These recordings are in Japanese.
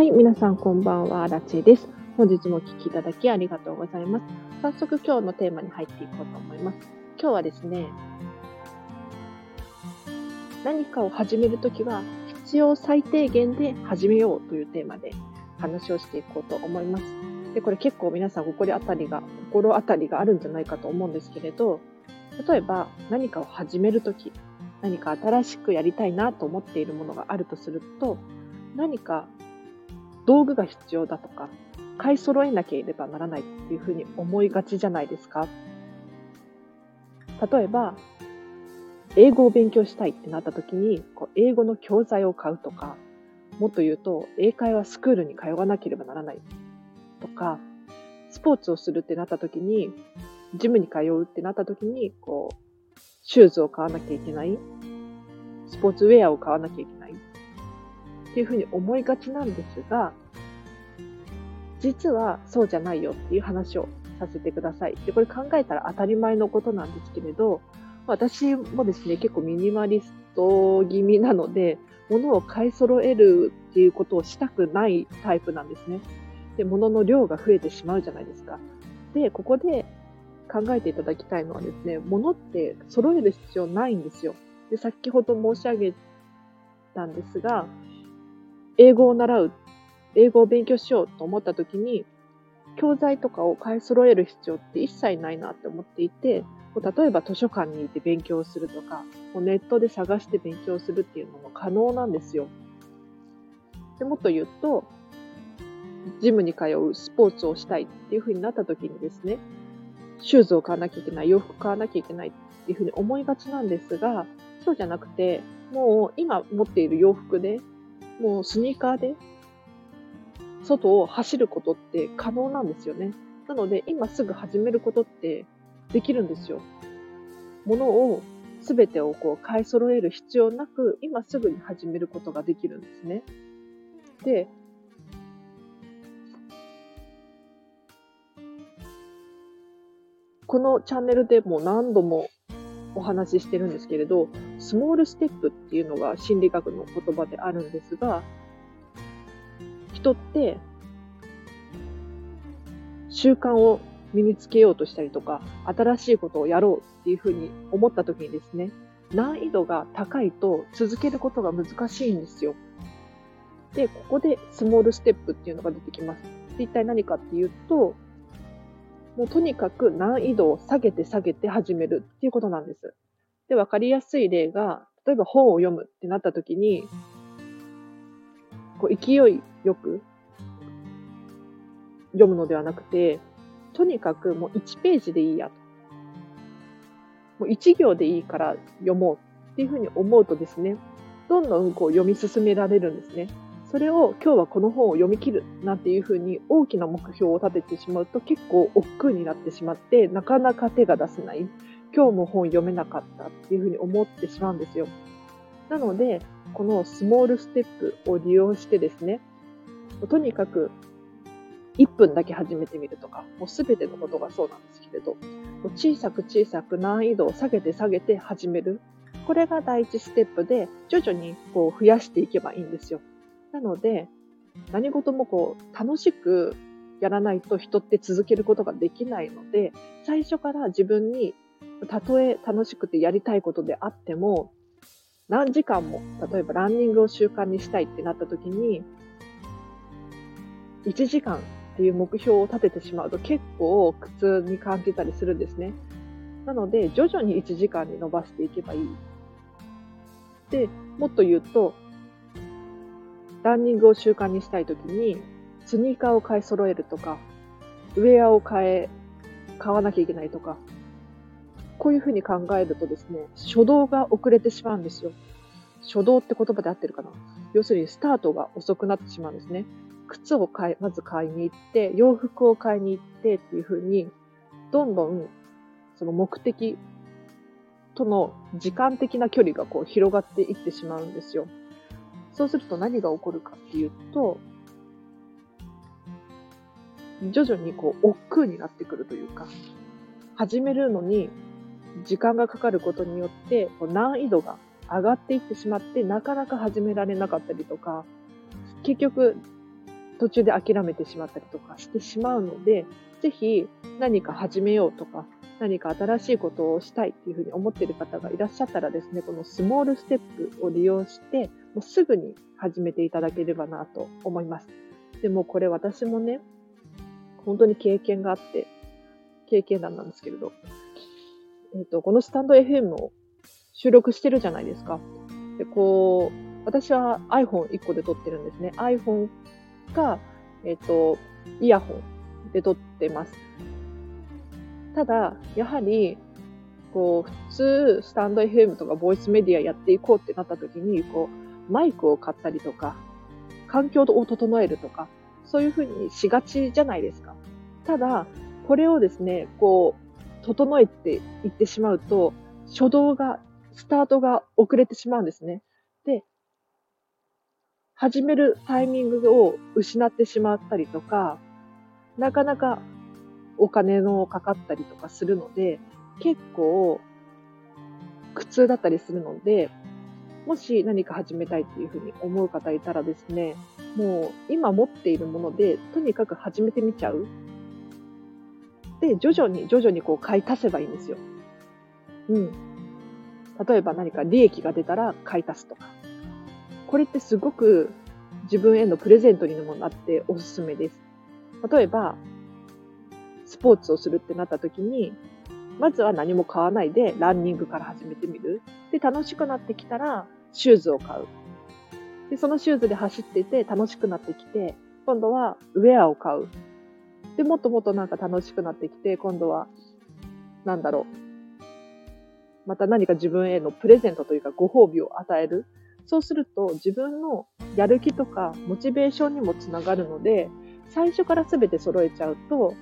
はい、皆さんこんばんは、ラチェです。本日もお聴きいただきありがとうございます。早速今日のテーマに入っていこうと思います。今日はですね、何かを始めるときは必要最低限で始めようというテーマで話をしていこうと思います。で、これ結構皆さん心当たりが、心当たりがあるんじゃないかと思うんですけれど、例えば何かを始めるとき、何か新しくやりたいなと思っているものがあるとすると、何か道具が必要だとか、買い揃えなければならないっていうふうに思いがちじゃないですか。例えば、英語を勉強したいってなった時に、こう英語の教材を買うとか、もっと言うと、英会話スクールに通わなければならないとか、スポーツをするってなった時に、ジムに通うってなった時に、こう、シューズを買わなきゃいけない、スポーツウェアを買わなきゃいけないっていうふうに思いがちなんですが、実はそうじゃないよっていう話をさせてください。で、これ考えたら当たり前のことなんですけれど、私もですね、結構ミニマリスト気味なので、物を買い揃えるっていうことをしたくないタイプなんですね。で、物の量が増えてしまうじゃないですか。で、ここで考えていただきたいのはですね、物って揃える必要ないんですよ。で、先ほど申し上げたんですが、英語を習う、英語を勉強しようと思った時に、教材とかを買い揃える必要って一切ないなって思っていて、例えば図書館に行って勉強するとか、ネットで探して勉強するっていうのも可能なんですよ。でもっと言うと、ジムに通うスポーツをしたいっていう風になった時にですね、シューズを買わなきゃいけない、洋服買わなきゃいけないっていう風に思いがちなんですが、そうじゃなくて、もう今持っている洋服でもうスニーカーで外を走ることって可能なんですよね。なので今すぐ始めることってできるんですよ。物を全てをこう買い揃える必要なく今すぐに始めることができるんですね。で、このチャンネルでも何度もお話ししてるんですけれど、スモールステップっていうのが心理学の言葉であるんですが、人って習慣を身につけようとしたりとか、新しいことをやろうっていうふうに思った時にですね、難易度が高いと続けることが難しいんですよ。で、ここでスモールステップっていうのが出てきます。一体何かっていうと、もうとにかく難易度を下げて下げて始めるっていうことなんです。で、わかりやすい例が、例えば本を読むってなった時に、こう勢いよく読むのではなくて、とにかくもう1ページでいいやと。もう1行でいいから読もうっていうふうに思うとですね、どんどんこう読み進められるんですね。それを今日はこの本を読み切るなんていうふうに大きな目標を立ててしまうと結構億劫になってしまってなかなか手が出せない。今日も本読めなかったっていうふうに思ってしまうんですよ。なので、このスモールステップを利用してですね、とにかく1分だけ始めてみるとか、もうすべてのことがそうなんですけれど、小さく小さく難易度を下げて下げて始める。これが第一ステップで、徐々にこう増やしていけばいいんですよ。なので、何事もこう、楽しくやらないと人って続けることができないので、最初から自分に、たとえ楽しくてやりたいことであっても、何時間も、例えばランニングを習慣にしたいってなった時に、1時間っていう目標を立ててしまうと結構苦痛に感じたりするんですね。なので、徐々に1時間に伸ばしていけばいい。で、もっと言うと、ランニングを習慣にしたいときに、スニーカーを買い揃えるとか、ウェアを買え、買わなきゃいけないとか、こういうふうに考えるとですね、初動が遅れてしまうんですよ。初動って言葉で合ってるかな要するにスタートが遅くなってしまうんですね。靴を買い、まず買いに行って、洋服を買いに行ってっていうふうに、どんどんその目的との時間的な距離がこう広がっていってしまうんですよ。そうすると何が起こるかっていうと、徐々にこう、億劫になってくるというか、始めるのに時間がかかることによって、難易度が上がっていってしまって、なかなか始められなかったりとか、結局、途中で諦めてしまったりとかしてしまうので、ぜひ何か始めようとか、何か新しいことをしたいっていうふうに思っている方がいらっしゃったらですね、このスモールステップを利用して、もうすぐに始めていただければなと思います。でもこれ私もね、本当に経験があって、経験談なんですけれど、えっ、ー、と、このスタンド FM を収録してるじゃないですか。で、こう、私は iPhone1 個で撮ってるんですね。iPhone か、えっ、ー、と、イヤホンで撮ってます。ただ、やはり、こう、普通、スタンド FM とかボイスメディアやっていこうってなった時に、こう、マイクを買ったりとか、環境を整えるとか、そういうふうにしがちじゃないですか。ただ、これをですね、こう、整えていってしまうと、初動が、スタートが遅れてしまうんですね。始めるタイミングを失ってしまったりとか、なかなかお金のかかったりとかするので、結構苦痛だったりするので、もし何か始めたいっていうふうに思う方いたらですね、もう今持っているもので、とにかく始めてみちゃう。で、徐々に徐々にこう買い足せばいいんですよ。うん。例えば何か利益が出たら買い足すとか。これってすごく自分へのプレゼントにもなっておすすめです。例えば、スポーツをするってなった時に、まずは何も買わないでランニングから始めてみる。で、楽しくなってきたら、シューズを買う。で、そのシューズで走ってて楽しくなってきて、今度はウェアを買う。で、もっともっとなんか楽しくなってきて、今度は、なんだろう。また何か自分へのプレゼントというかご褒美を与える。そうすると自分のやる気とかモチベーションにもつながるので、最初から全て揃えちゃうと、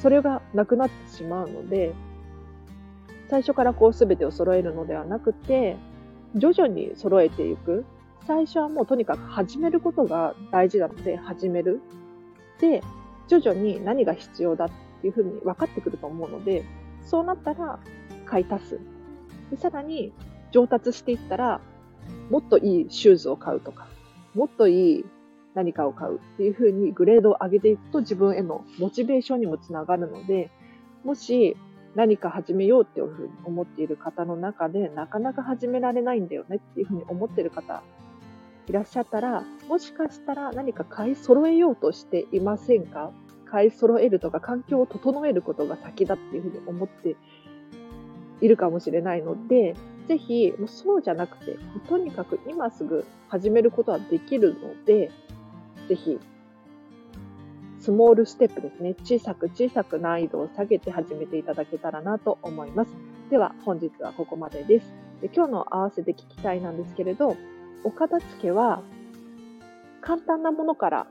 それがなくなってしまうので、最初からこう全てを揃えるのではなくて、徐々に揃えていく。最初はもうとにかく始めることが大事なので、始める。で、徐々に何が必要だっていうふうに分かってくると思うので、そうなったら買い足す。でさらに上達していったら、もっといいシューズを買うとか、もっといい何かを買うっていうふうにグレードを上げていくと自分へのモチベーションにもつながるので、もし何か始めようっていうふうに思っている方の中でなかなか始められないんだよねっていうふうに思っている方いらっしゃったら、もしかしたら何か買い揃えようとしていませんか？買い揃えるとか環境を整えることが先だっていうふうに思っているかもしれないので、ぜひ、もうそうじゃなくて、とにかく今すぐ始めることはできるので、ぜひ、スモールステップですね。小さく小さく難易度を下げて始めていただけたらなと思います。では、本日はここまでです。で今日の合わせて聞きたいなんですけれど、お片付けは簡単なものから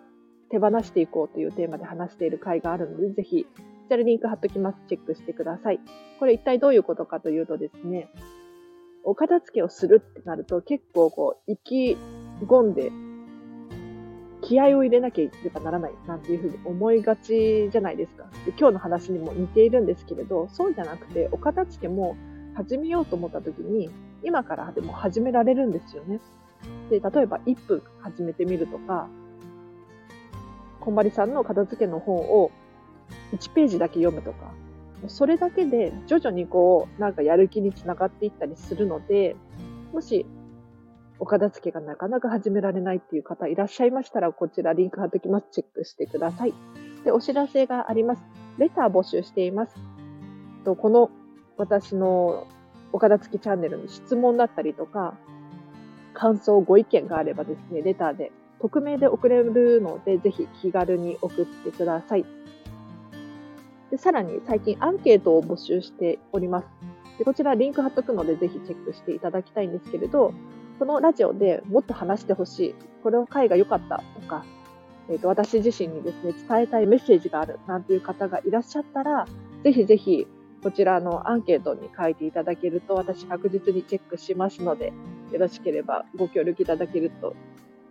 手放していこうというテーマで話している回があるので、ぜひ、こちらリンク貼っときます。チェックしてください。これ一体どういうことかというとですね、お片付けをするってなると結構こう、意気込んで気合を入れなきゃいけばならないなんていうふうに思いがちじゃないですか。で今日の話にも似ているんですけれど、そうじゃなくて、お片付けも始めようと思った時に、今からでも始められるんですよね。で、例えば1分始めてみるとか、こんまりさんの片付けの本を1ページだけ読むとか、それだけで徐々にこう、なんかやる気につながっていったりするので、もしお片付けがなかなか始められないっていう方いらっしゃいましたら、こちらリンク貼ってきます。チェックしてください。で、お知らせがあります。レター募集しています。とこの私のお片付けチャンネルに質問だったりとか、感想、ご意見があればですね、レターで、匿名で送れるので、ぜひ気軽に送ってください。でさらに最近アンケートを募集しております。でこちらリンク貼っとくので、ぜひチェックしていただきたいんですけれど、このラジオでもっと話してほしい、これの回が良かったとか、えーと、私自身にですね、伝えたいメッセージがあるなんていう方がいらっしゃったら、ぜひぜひこちらのアンケートに書いていただけると私確実にチェックしますので、よろしければご協力いただけると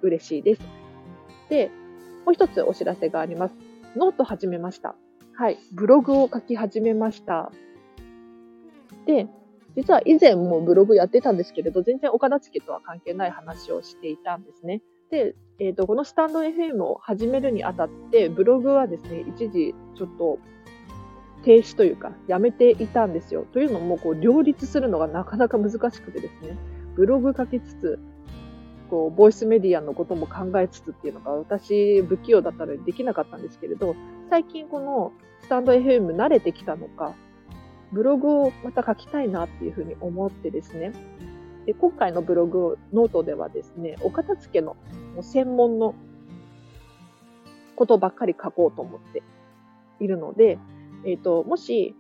嬉しいです。で、もう一つお知らせがあります。ノート始めました。はい、ブログを書き始めました。で、実は以前もブログやってたんですけれど、全然お片付とは関係ない話をしていたんですね。で、えっ、と、このスタンド FM を始めるにあたって、ブログはですね、一時ちょっと停止というか、やめていたんですよ。というのも、こう、両立するのがなかなか難しくてですね、ブログ書きつつ、こう、ボイスメディアのことも考えつつっていうのが、私、不器用だったのでできなかったんですけれど、最近このスタンド FM 慣れてきたのか、ブログをまた書きたいなっていうふうに思ってですね、で今回のブログ、ノートではですね、お片付けの専門のことばっかり書こうと思っているので、えっ、ー、と、もし、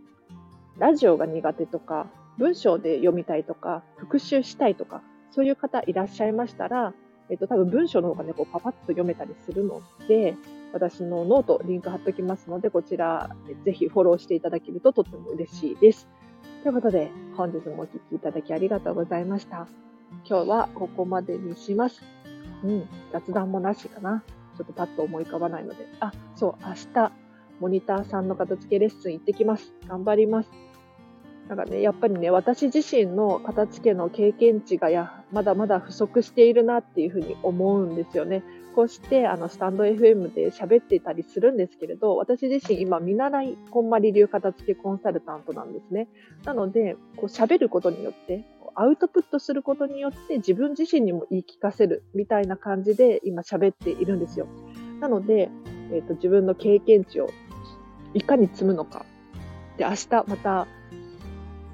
ラジオが苦手とか、文章で読みたいとか、復習したいとか、そういう方いらっしゃいましたら、えっ、と、多分文章の方がね、こうパパッと読めたりするので、私の note、リンク貼っときますので、こちら、ぜひフォローしていただけるととっても嬉しいです。ということで、本日もお聴きいただきありがとうございました。今日はここまでにします。うん、雑談もなしかな。ちょっとパッと思い浮かばないので。あ、そう、明日、モニターさんの片付けレッスン行ってきます。頑張ります。なんかね、やっぱりね、私自身の片付けの経験値がや、まだまだ不足しているなっていうふうに思うんですよね。こうして、あの、スタンド FM で喋ってたりするんですけれど、私自身今見習いこんまり流片付けコンサルタントなんですね。なので、こう喋ることによって、アウトプットすることによって自分自身にも言い聞かせるみたいな感じで今喋っているんですよ。なので、えっ、ー、と、自分の経験値をいかに積むのか。で、明日また、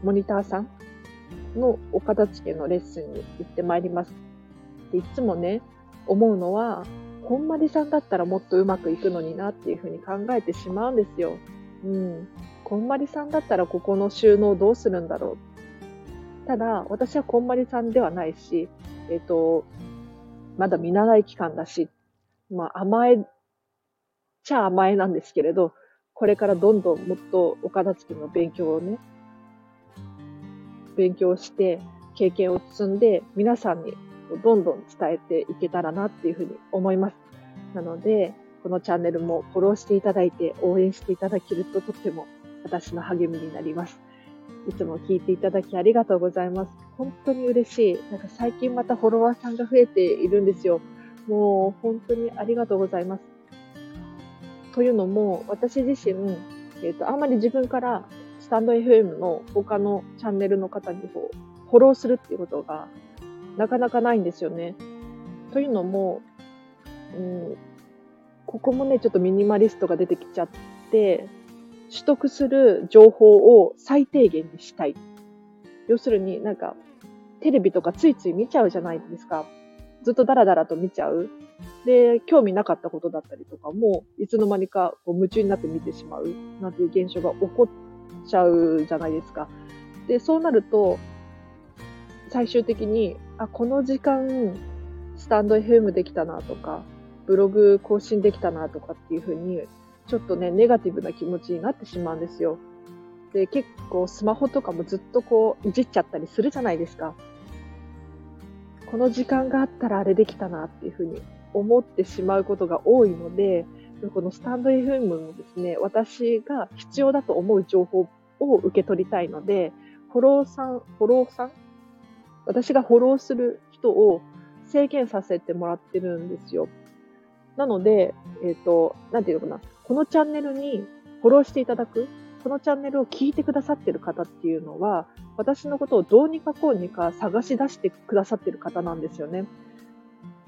モニターさんのお片付けのレッスンに行ってまいります。でいつもね、思うのは、こんまりさんだったらもっとうまくいくのになっていうふうに考えてしまうんですよ。うん。こんまりさんだったらここの収納どうするんだろう。ただ、私はこんまりさんではないし、えっ、ー、と、まだ見習い期間だし、まあ甘えちゃ甘えなんですけれど、これからどんどんもっとお片付けの勉強をね、勉強して、経験を積んで、皆さんにどんどん伝えていけたらなっていうふうに思います。なので、このチャンネルもフォローしていただいて応援していただけるととっても私の励みになります。いつも聞いていただきありがとうございます。本当に嬉しい。なんか最近またフォロワーさんが増えているんですよ。もう本当にありがとうございます。というのも、私自身、えっ、ー、と、あんまり自分からスタンド FM の他のチャンネルの方にこうフォローするっていうことがなかなかないんですよね。というのも、うん、ここもね、ちょっとミニマリストが出てきちゃって、取得する情報を最低限にしたい。要するになんか、テレビとかついつい見ちゃうじゃないですか。ずっとダラダラと見ちゃう。で、興味なかったことだったりとかも、いつの間にかこう夢中になって見てしまうなんていう現象が起こっちゃうじゃないですか。で、そうなると、最終的に、あ、この時間、スタンド FM できたなとか、ブログ更新できたなとかっていうふうに、ちょっとね、ネガティブな気持ちになってしまうんですよ。で、結構スマホとかもずっとこう、いじっちゃったりするじゃないですか。この時間があったらあれできたなっていうふうに思ってしまうことが多いので、このスタンド FM もですね、私が必要だと思う情報を受け取りたいので、フォローさん、フォローさん？私がフォローする人を制限させてもらってるんですよ。なので、えっ、ー、と、なんていうのかな？このチャンネルにフォローしていただく、このチャンネルを聞いてくださってる方っていうのは、私のことをどうにかこうにか探し出してくださってる方なんですよね。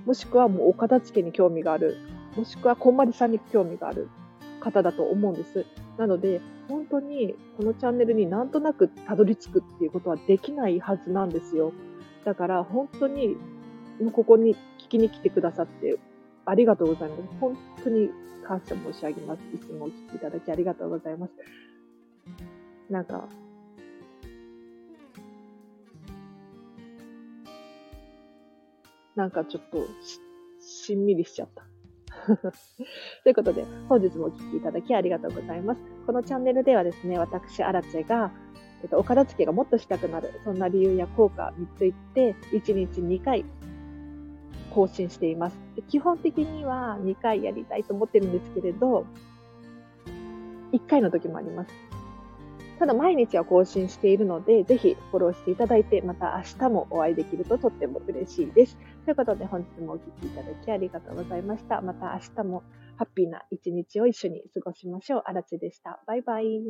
もしくはもうお片付けに興味がある。もしくはこんまりさんに興味がある方だと思うんです。なので、本当にこのチャンネルになんとなくたどり着くっていうことはできないはずなんですよ。だから本当に、ここに聞きに来てくださってありがとうございます。本当に感謝申し上げます。いつもお聞きいただきありがとうございます。なんか、なんかちょっとし、しんみりしちゃった。ということで、本日もお聴きいただきありがとうございます。このチャンネルではですね、私、アラチェが、えっと、お片付けがもっとしたくなる、そんな理由や効果について、1日2回更新しています。基本的には2回やりたいと思ってるんですけれど、1回の時もあります。ただ毎日は更新しているので、ぜひフォローしていただいて、また明日もお会いできるととっても嬉しいです。ということで本日もお聴きいただきありがとうございました。また明日もハッピーな一日を一緒に過ごしましょう。あらちでした。バイバイ。